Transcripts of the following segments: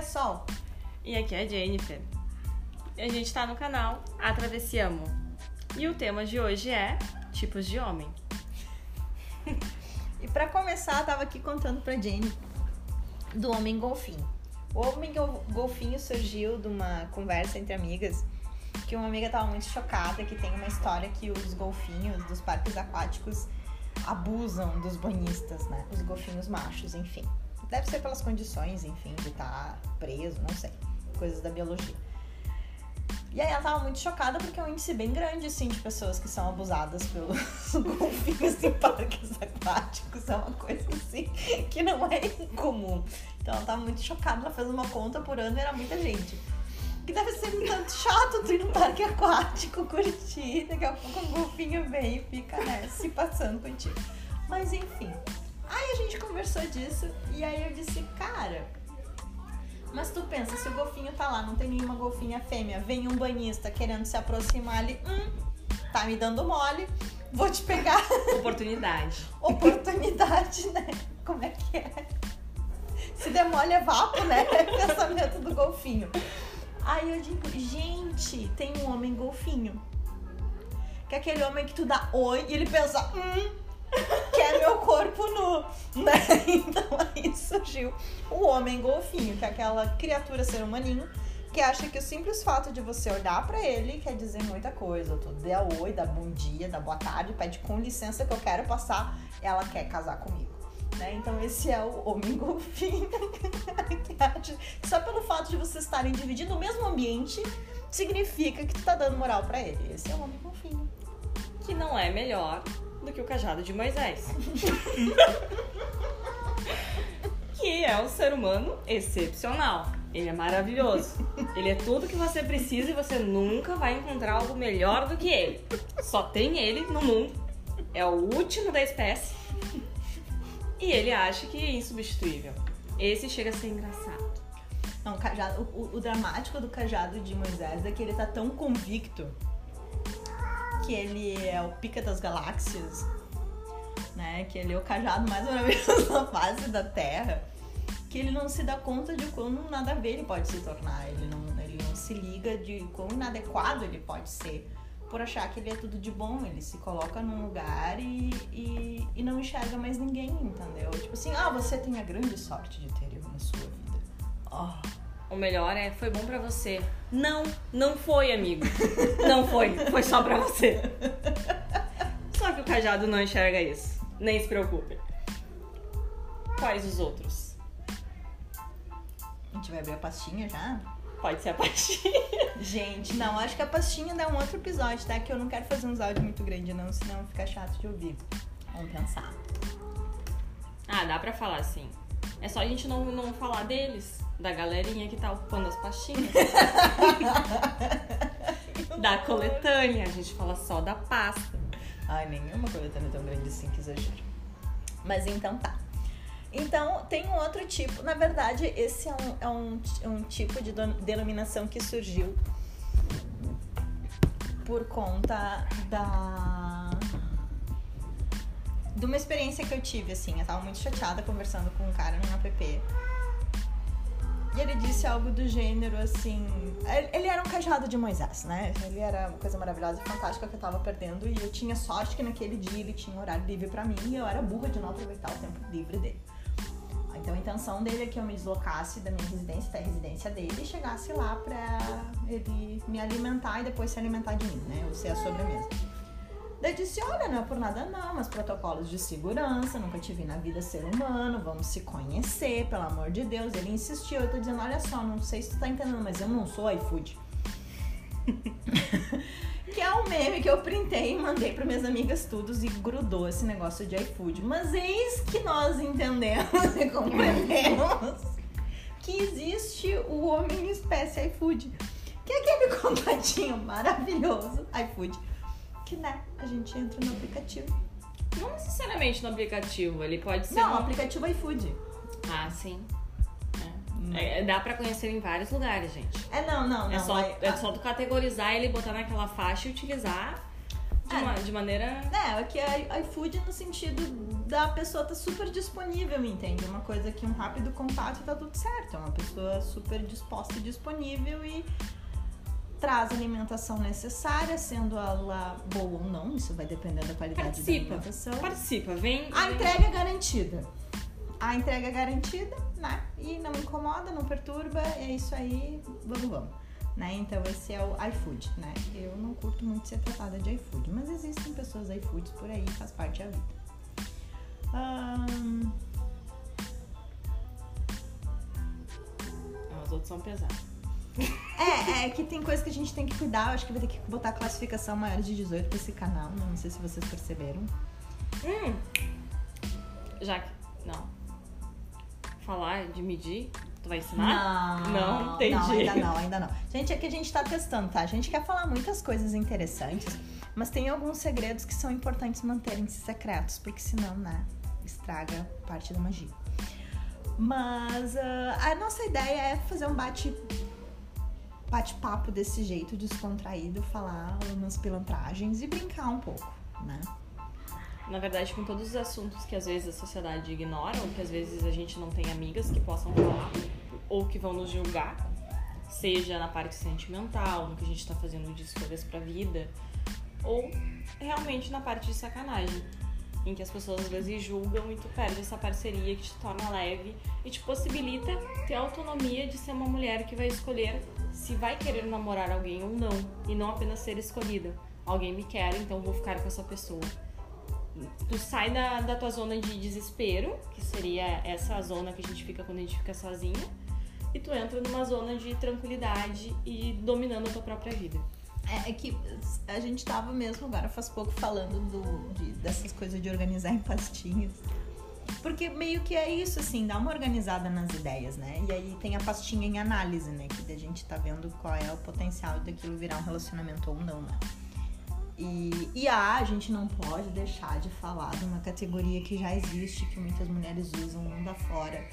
é Sol. E aqui é Jennifer. E a gente tá no canal A Travessiamo. E o tema de hoje é tipos de homem. E pra começar, eu tava aqui contando pra Jenny do homem golfinho. O homem gol- golfinho surgiu de uma conversa entre amigas que uma amiga tava muito chocada que tem uma história que os golfinhos dos parques aquáticos abusam dos banhistas, né? Os golfinhos machos, enfim. Deve ser pelas condições, enfim, de estar preso, não sei. Coisas da biologia. E aí ela tava muito chocada porque é um índice bem grande, assim, de pessoas que são abusadas pelos golfinhos em parques aquáticos. É uma coisa, assim, que não é incomum. Então ela tava muito chocada, ela fez uma conta por ano e era muita gente. Que deve ser um tanto chato tu ir no parque aquático, curtir, daqui a pouco um golfinho vem e fica, né, se passando contigo. Mas enfim. Aí a gente conversou disso e aí eu disse, cara, mas tu pensa, se o golfinho tá lá, não tem nenhuma golfinha fêmea, vem um banhista querendo se aproximar ali, hum, tá me dando mole, vou te pegar. Oportunidade. Oportunidade, né? Como é que é? Se der mole é vapo, né? Pensamento do golfinho. Aí eu digo, gente, tem um homem golfinho. Que é aquele homem que tu dá oi e ele pensa, hum, meu corpo nu, né? Então aí surgiu o homem golfinho, que é aquela criatura ser humaninho que acha que o simples fato de você olhar pra ele quer dizer muita coisa. Tu dá oi, dá bom dia, dá boa tarde, pede com licença que eu quero passar, ela quer casar comigo. Né? Então esse é o homem golfinho só pelo fato de vocês estarem dividindo o mesmo ambiente significa que tu tá dando moral pra ele. Esse é o homem golfinho. Que não é melhor do que o cajado de Moisés. que é um ser humano excepcional. Ele é maravilhoso. Ele é tudo que você precisa e você nunca vai encontrar algo melhor do que ele. Só tem ele no mundo. É o último da espécie. E ele acha que é insubstituível. Esse chega a ser engraçado. Não, o, cajado, o, o dramático do cajado de Moisés é que ele tá tão convicto que ele é o pica das galáxias, né? Que ele é o cajado mais maravilhoso da face da Terra, que ele não se dá conta de quão nada a ver ele pode se tornar. Ele não, ele não se liga de quão inadequado ele pode ser por achar que ele é tudo de bom. Ele se coloca num lugar e, e, e não enxerga mais ninguém, entendeu? Tipo assim, ah, você tem a grande sorte de ter eu na sua vida. Oh. O melhor é, foi bom pra você. Não, não foi, amigo. Não foi, foi só pra você. Só que o cajado não enxerga isso. Nem se preocupe. Quais os outros? A gente vai abrir a pastinha já? Pode ser a pastinha. Gente, não, acho que a pastinha dá um outro episódio, tá? Que eu não quero fazer uns áudios muito grandes, não, senão fica chato de ouvir. Vamos pensar. Ah, dá pra falar sim. É só a gente não, não falar deles. Da galerinha que tá ocupando as pastinhas. da coletânea. A gente fala só da pasta. Ai, nenhuma coletânea tão grande assim, que exagero. Mas então tá. Então, tem um outro tipo. Na verdade, esse é um, é um, é um tipo de denominação que surgiu por conta da. De uma experiência que eu tive, assim. Eu tava muito chateada conversando com um cara num app. E ele disse algo do gênero assim. Ele era um cajado de Moisés, né? Ele era uma coisa maravilhosa e fantástica que eu tava perdendo. E eu tinha sorte que naquele dia ele tinha um horário livre pra mim e eu era burra de não aproveitar o tempo livre dele. Então a intenção dele é que eu me deslocasse da minha residência até a residência dele e chegasse lá pra ele me alimentar e depois se alimentar de mim, né? Ou ser a sobremesa. Daí disse, olha, não é por nada não, mas protocolos de segurança, nunca te vi na vida ser humano, vamos se conhecer, pelo amor de Deus. Ele insistiu, eu tô dizendo, olha só, não sei se tu tá entendendo, mas eu não sou iFood. que é um meme que eu printei e mandei para minhas amigas todos e grudou esse negócio de iFood. Mas eis que nós entendemos e compreendemos que existe o homem espécie iFood. Que é aquele contatinho maravilhoso, iFood, que né, a gente entra no aplicativo. Não necessariamente no aplicativo, ele pode ser. Não, um- o aplicativo iFood. Ah, sim. É. É, dá pra conhecer em vários lugares, gente. É não, não, não. é, só, vai- é só tu categorizar ele, botar naquela faixa e utilizar De, É. uma- de maneira. É, que é iFood no sentido da pessoa tá super disponível, entende? Uma coisa que um rápido contato tá tudo certo. É uma pessoa super disposta e disponível e traz a alimentação necessária, sendo ela boa ou não, isso vai depender da qualidade Participa. da alimentação. Participa, vem. A vem- entrega é garantida. A entrega é garantida, né? E não incomoda, não perturba, é isso aí, vamos, vamos. Né? Então esse é o iFood, né? Eu não curto muito ser tratada de iFood, mas existem pessoas iFoods por aí, faz parte da vida. Ah, Os outros são pesados. é, é que tem coisa que a gente tem que cuidar, eu acho que vai ter que botar classificação maior de 18 pra esse canal, não sei se vocês perceberam. Hum. Já que. Não. Falar de medir, tu vai ensinar? Não, Não, entendi. Não, ainda não, ainda não. Gente, é que a gente tá testando, tá? A gente quer falar muitas coisas interessantes, mas tem alguns segredos que são importantes manterem-se secretos, porque senão, né, estraga parte da magia. Mas ah, a nossa ideia é fazer um bate bate-papo desse jeito, descontraído, falar umas pilantragens e brincar um pouco, né? Na verdade, com todos os assuntos que às vezes a sociedade ignora, ou que às vezes a gente não tem amigas que possam falar, ou que vão nos julgar, seja na parte sentimental, no que a gente tá fazendo de escolhas pra vida, ou realmente na parte de sacanagem, em que as pessoas às vezes julgam e tu perde essa parceria que te torna leve e te possibilita ter a autonomia de ser uma mulher que vai escolher se vai querer namorar alguém ou não, e não apenas ser escolhida. Alguém me quer, então vou ficar com essa pessoa tu sai da, da tua zona de desespero, que seria essa zona que a gente fica quando a gente fica sozinha, e tu entra numa zona de tranquilidade e dominando a tua própria vida. É, é que a gente tava mesmo agora faz pouco falando do, de- dessas coisas de organizar em pastinhas. Porque meio que é isso, assim, dá uma organizada nas ideias, né? E aí tem a pastinha em análise, né? Que a gente tá vendo qual é o potencial daquilo virar um relacionamento ou não, né? E, e ah, a gente não pode deixar de falar de uma categoria que já existe, que muitas mulheres usam mundo afora,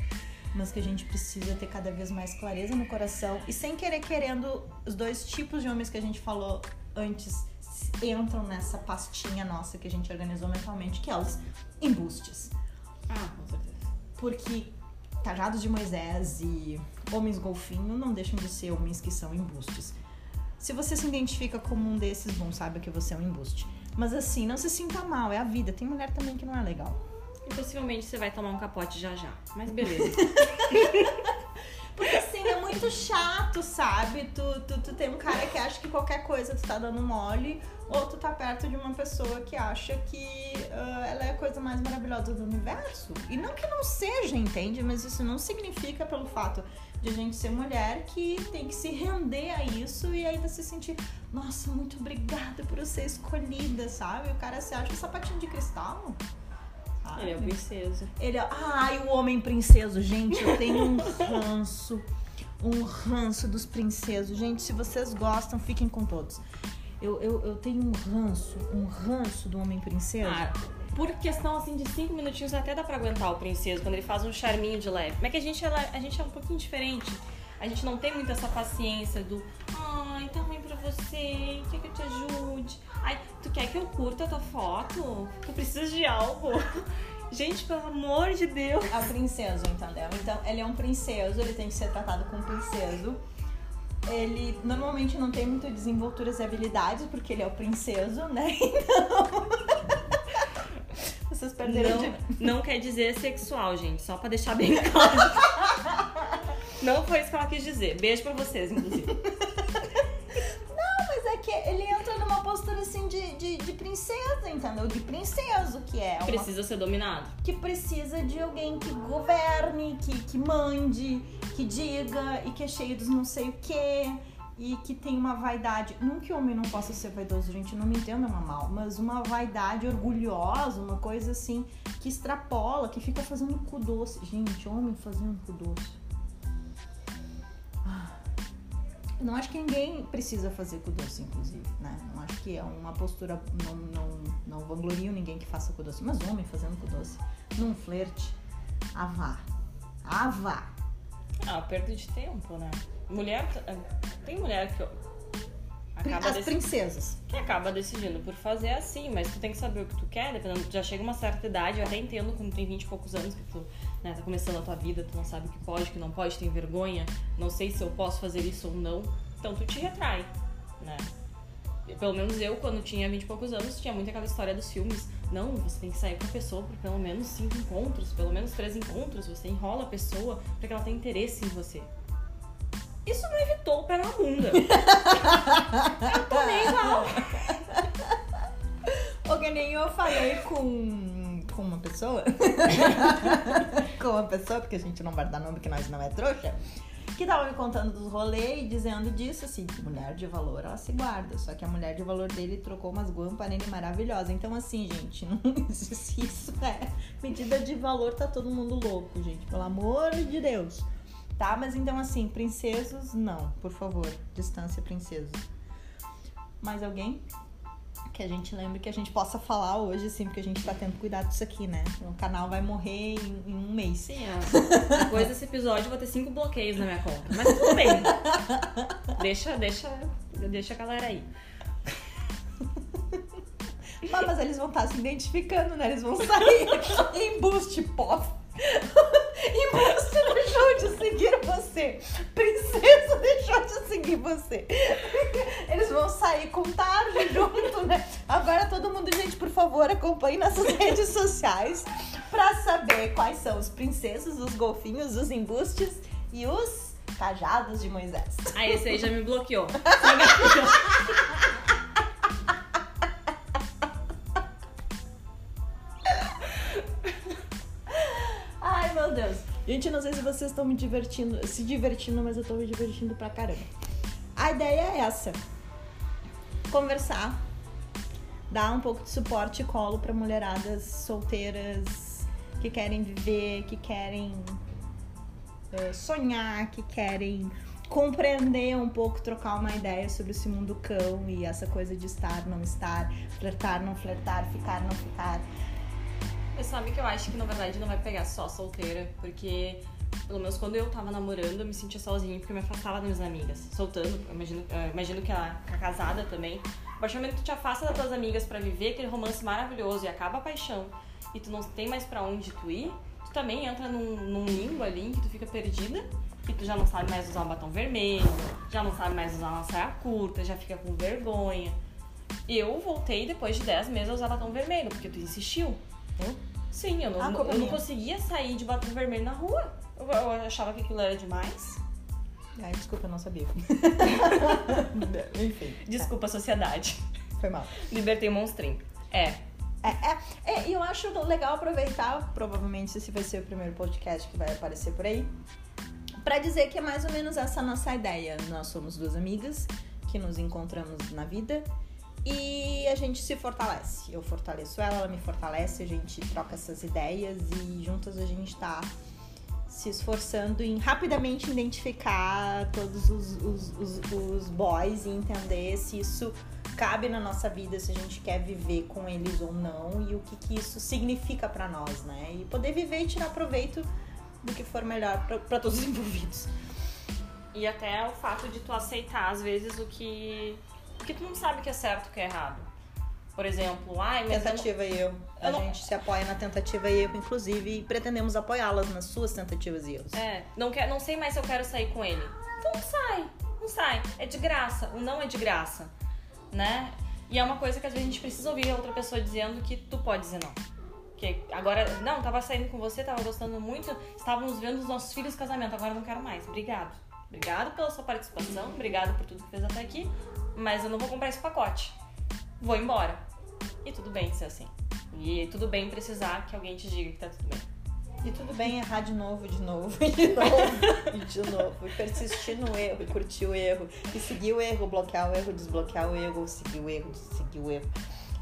mas que a gente precisa ter cada vez mais clareza no coração e sem querer querendo os dois tipos de homens que a gente falou antes entram nessa pastinha nossa que a gente organizou mentalmente, que é os embustes. Ah, com certeza. Porque Cajados de Moisés e Homens Golfinho não deixam de ser homens que são embustes. Se você se identifica como um desses, bom, saiba que você é um embuste. Mas assim, não se sinta mal, é a vida. Tem mulher também que não é legal. E possivelmente você vai tomar um capote já já. Mas beleza. Porque assim, é muito chato, sabe? Tu, tu, tu tem um cara que acha que qualquer coisa tu tá dando mole, ou tu tá perto de uma pessoa que acha que ah, ela é a coisa mais maravilhosa do universo. E não que não seja, entende? Mas isso não significa pelo fato de a gente ser mulher que tem que se render a isso e ainda se sentir, nossa, muito obrigada por eu ser escolhida, sabe? O cara se acha um sapatinho de cristal. Sabe? Ele é o princeso. Ele é. Ai, o homem princeso, gente, eu tenho um ranço. Um ranço dos princesos. Gente, se vocês gostam, fiquem com todos. Eu, eu, eu tenho um ranço, um ranço do homem princeso. Ah, por questão assim de cinco minutinhos até dá pra aguentar o princeso quando ele faz um charminho de leve. Mas é que a gente, ela- a gente é um pouquinho diferente. A gente não tem muito essa paciência do ai, tá ruim pra você, quer que eu te ajude? Ai, tu quer que eu curta a tua foto? Tu precisa de algo? Gente, pelo amor de Deus. É o princeso, entendeu? Então, ele é um princeso, ele tem que ser tratado como princeso. Ele normalmente não tem muitas desenvolturas e habilidades, porque ele é o princeso, né? Então. Vocês perderam de. Não, não quer dizer sexual, gente, só pra deixar bem claro. Não foi isso que ela quis dizer. Beijo pra vocês, inclusive. De, princesa, entendeu? De princeso, que é uma Precisa ser dominado. que precisa de alguém que governe, que, que mande, que diga e que é cheio dos não sei o quê. E que tem uma vaidade. Não que homem não possa ser vaidoso, gente, não me entenda mal, mas uma vaidade orgulhosa, uma coisa assim, que extrapola, que fica fazendo cu doce. Gente, homem fazendo cu doce. Eu não acho que ninguém precisa fazer doce, inclusive, né? Não acho que é uma postura. Não, não, não vanglorio ninguém que faça doce. Mas homem fazendo doce num flerte, ah vá. Ah. Ah, perda de tempo, né? Mulher. Tem mulher que. Acaba As dec- princesas. que acaba decidindo por fazer assim, mas tu tem que saber o que tu quer, dependendo, já chega uma certa idade, eu até entendo quando tem 20 e poucos anos que tu né, tá começando a tua vida, tu não sabe o que pode, o que não pode, tem vergonha, não sei se eu posso fazer isso ou não, então tu te retrai, né? Pelo menos eu, quando tinha 20 e poucos anos, tinha muito aquela história dos filmes. Não, você tem que sair com a pessoa por pelo menos cinco encontros, pelo menos três encontros, você enrola a pessoa pra que ela tenha interesse em você. Isso não evitou o pé na bunda. eu tomei igual. Ou que nem eu falei com, com uma pessoa. com uma pessoa, porque a gente não vai dar nome que nós não é trouxa. Que tava me contando dos rolês e dizendo disso, assim, que mulher de valor, ela se guarda. Só que a mulher de valor dele trocou umas guampas nele maravilhosas. Então, assim, gente, não existe isso, é. Medida de valor, tá todo mundo louco, gente. Pelo amor de Deus. Tá? Mas então, assim, princesos, não. Por favor, distância, princesos. Mais alguém? que a gente lembre que a gente possa falar hoje, assim, porque a gente tá tendo cuidado disso aqui, né? O canal vai morrer em, em um mês. Sim, ó. Depois desse episódio eu vou ter cinco bloqueios na minha conta. Mas tudo bem. Deixa, deixa, deixa a galera aí. Mas, mas eles vão estar se identificando, né? Eles vão sair em boost pop. Embuste deixou de seguir você. Princesa deixou de seguir você. Eles vão sair com tarde junto, né? Agora todo mundo, gente, por favor, acompanhe nossas redes sociais pra saber quais são os princesos, os golfinhos, os embustes e os cajados de Moisés. Ah, esse aí já me bloqueou. Gente, não sei se vocês estão me divertindo, se divertindo, mas eu tô me divertindo pra caramba. A ideia é essa. Conversar, dar um pouco de suporte e colo pra mulheradas solteiras que querem viver, que querem eh, sonhar, que querem compreender um pouco, trocar uma ideia sobre esse mundo cão e essa coisa de estar, não estar, flertar, não flertar, ficar, não ficar. Mas sabe que eu acho que na verdade não vai pegar só solteira, porque pelo menos quando eu tava namorando, eu me sentia sozinha porque eu me afastava das minhas amigas. Soltando, imagino, imagino que a, a casada também. A partir do momento que tu te afasta das tuas amigas pra viver aquele romance maravilhoso e acaba a paixão e tu não tem mais pra onde tu ir, tu também entra num, num limbo ali em que tu fica perdida e tu já não sabe mais usar um batom vermelho, já não sabe mais usar uma saia curta, já fica com vergonha. Eu voltei depois de 10 meses a usar batom vermelho, porque tu insistiu. Sim, eu não, Ah, eu não conseguia sair de batom vermelho na rua. Eu, eu achava que aquilo era demais. Ai, desculpa, eu não sabia. Enfim. Desculpa, sociedade. Foi mal. Libertei o monstrinho. É. É, é, é, e eu acho legal aproveitar, provavelmente esse vai ser o primeiro podcast que vai aparecer por aí, pra dizer que é mais ou menos essa a nossa ideia. Nós somos duas amigas que nos encontramos na vida e a gente se fortalece. Eu fortaleço ela, ela me fortalece, a gente troca essas ideias e juntas a gente tá se esforçando em rapidamente identificar todos os, os, os, os boys e entender se isso cabe na nossa vida, se a gente quer viver com eles ou não e o que, que isso significa pra nós, né? E poder viver e tirar proveito do que for melhor pra todos os envolvidos. E até o fato de tu aceitar, às vezes, o que. O que tu não sabe que é certo e que é errado. Por exemplo, ai, mas. eu não- Tentativa e erro. A eu não- gente se apoia na tentativa e erro, inclusive, e pretendemos apoiá-las nas suas tentativas e erros. É, não, quer, não sei mais se eu quero sair com ele. Então não sai, não sai. É de graça, o não é de graça, né? E é uma coisa que às vezes a gente precisa ouvir a outra pessoa dizendo que tu pode dizer não. Que agora, não, tava saindo com você, tava gostando muito, estávamos vendo os nossos filhos casamento, agora não quero mais. Obrigado. Obrigado pela sua participação, obrigado por tudo que fez até aqui, mas eu não vou comprar esse pacote. Vou embora. E tudo bem ser assim. E tudo bem precisar que alguém te diga que tá tudo bem. E tudo bem errar de novo, de novo, e de novo, e de novo. E persistir no erro, e curtir o erro. E seguir o erro, bloquear o erro, desbloquear o erro, seguir o erro, seguir o erro.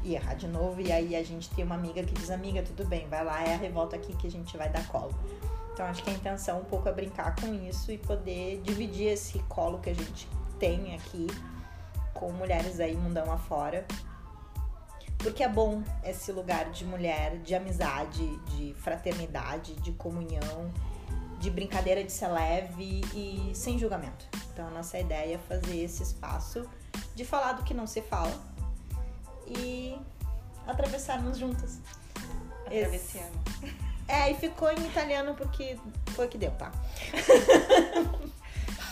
E errar de novo. E aí a gente tem uma amiga que diz, amiga, tudo bem, vai lá, erra e volta aqui que a gente vai dar colo. Então acho que a intenção um pouco é brincar com isso e poder dividir esse colo que a gente tem aqui com mulheres aí mundão afora. Porque é bom esse lugar de mulher, de amizade, de fraternidade, de comunhão, de brincadeira de ser leve e sem julgamento. Então a nossa ideia é fazer esse espaço de falar do que não se fala e atravessarmos juntas. Atravessiano. É, e ficou em italiano porque foi o que deu, tá?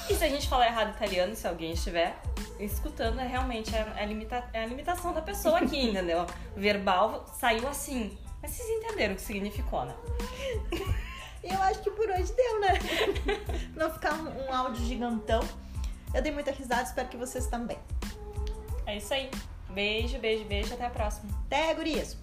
E se a gente falar errado italiano, se alguém estiver escutando, é realmente é a, limita, é a limitação da pessoa aqui, entendeu? Verbal saiu assim. Mas vocês entenderam o que significou, né? E eu acho que por hoje deu, né? Não ficar um, um áudio gigantão. Eu dei muita risada, espero que vocês também. É isso aí. Beijo, beijo, beijo. Até a próxima. Até, gurias!